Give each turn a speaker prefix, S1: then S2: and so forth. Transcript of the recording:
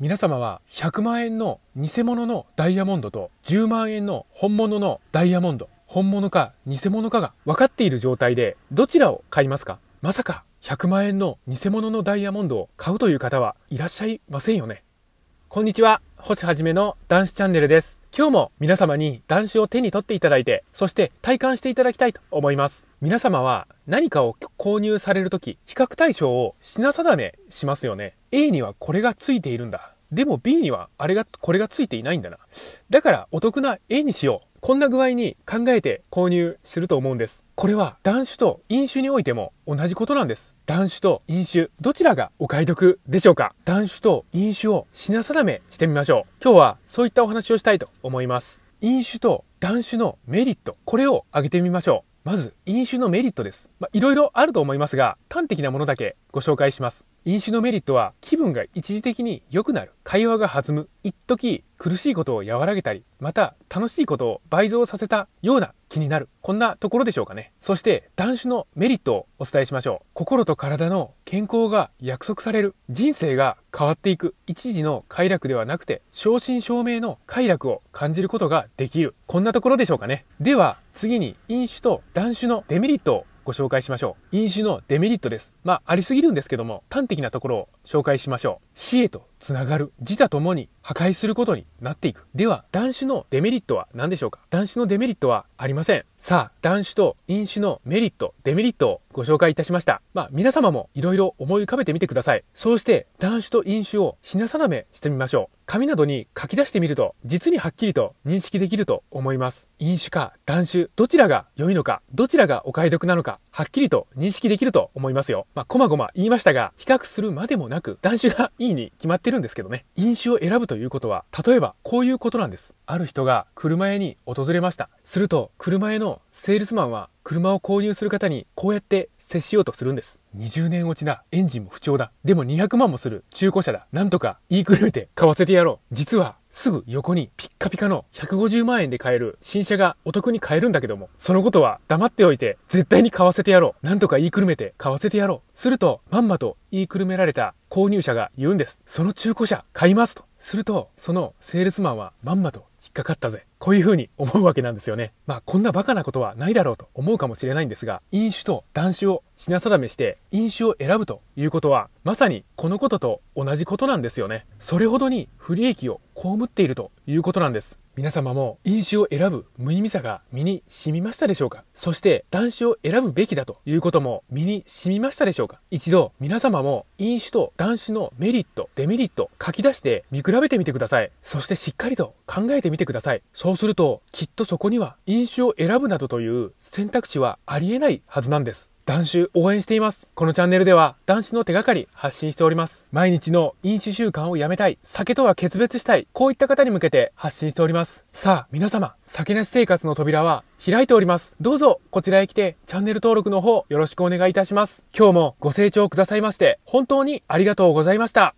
S1: 皆様は100万円の偽物のダイヤモンドと10万円の本物のダイヤモンド、本物か偽物かが分かっている状態でどちらを買いますか？まさか100万円の偽物のダイヤモンドを買うという方はいらっしゃいませんよね。こんにちは、星はじめの男子チャンネルです。今日も皆様に男子を手に取っていただいて、そして体感していただきたいと思います。皆様は何かを購入されるとき、比較対象を品定めしますよね。A にはこれがついているんだ。でも B にはあれが、これがついていないんだな。だからお得な A にしよう。こんな具合に考えて購入すると思うんです。これは断酒と飲酒においても同じことなんです。断酒と飲酒、どちらがお買い得でしょうか？断酒と飲酒を品定めしてみましょう。今日はそういったお話をしたいと思います。飲酒と断酒のメリット、これを挙げてみましょう。まず、飲酒のメリットです。まあ、いろいろあると思いますが、端的なものだけご紹介します。飲酒のメリットは気分が一時的に良くなる。会話が弾む。一時苦しいことを和らげたり、また楽しいことを倍増させたような気になる。こんなところでしょうかね。そして断酒のメリットをお伝えしましょう。心と体の健康が約束される。人生が変わっていく。一時の快楽ではなくて、正真正銘の快楽を感じることができる。こんなところでしょうかね。では、次に飲酒と断酒のデメリットをご紹介しましょう。飲酒のデメリットです。まあ、ありすぎるんですけども、端的なところを紹介しましょう。死へとつながる。自他ともに破壊することになっていく。では、断酒のデメリットは何でしょうか？断酒のデメリットはありません。さあ、断酒と飲酒のメリット、デメリットをご紹介いたしました。まあ、皆様もいろいろ思い浮かべてみてください。そうして、断酒と飲酒を品定めしてみましょう。紙などに書き出してみると、実にはっきりと認識できると思います。飲酒か断酒、どちらが良いのか、どちらがお買い得なのか、はっきりと認識できると思いますよ。まあ、こまごま言いましたが、比較するまでもなく、断酒がいいに決まってるんですけどね。飲酒を選ぶということは、例えばこういうことなんです。ある人が車屋に訪れました。すると、車屋のセールスマンは車を購入する方にこうやって接しようとするんです。20年落ちだ。エンジンも不調だ。でも200万もする中古車だ。なんとか言いくるめて買わせてやろう。実はすぐ横にピッカピカの150万円で買える新車がお得に買えるんだけども、そのことは黙っておいて絶対に買わせてやろう。なんとか言いくるめて買わせてやろう。すると、まんまと言いくるめられた購入者が言うんです。その中古車買いますと。すると、そのセールスマンはまんまと引っかかったぜ。こういう風に思うわけなんですよね。まあこんなバカなことはないだろうと思うかもしれないんですが、飲酒と断酒を品定めして飲酒を選ぶということは、まさにこのことと同じことなんですよね。それほどに不利益を被っているということなんです。皆様も飲酒を選ぶ無意味さが身に染みましたでしょうか？そして断酒を選ぶべきだということも身に染みましたでしょうか？一度皆様も飲酒と断酒のメリット、デメリット書き出して見比べてみてください。そしてしっかりと考えてみてください。そうするときっとそこには飲酒を選ぶなどという選択肢はありえないはずなんです。男子応援しています。このチャンネルでは男子の手がかり発信しております。毎日の飲酒習慣をやめたい、酒とは決別したい、こういった方に向けて発信しております。さあ、皆様、酒なし生活の扉は開いております。どうぞ、こちらへ来て、チャンネル登録の方、よろしくお願いいたします。今日もご清聴くださいまして、本当にありがとうございました。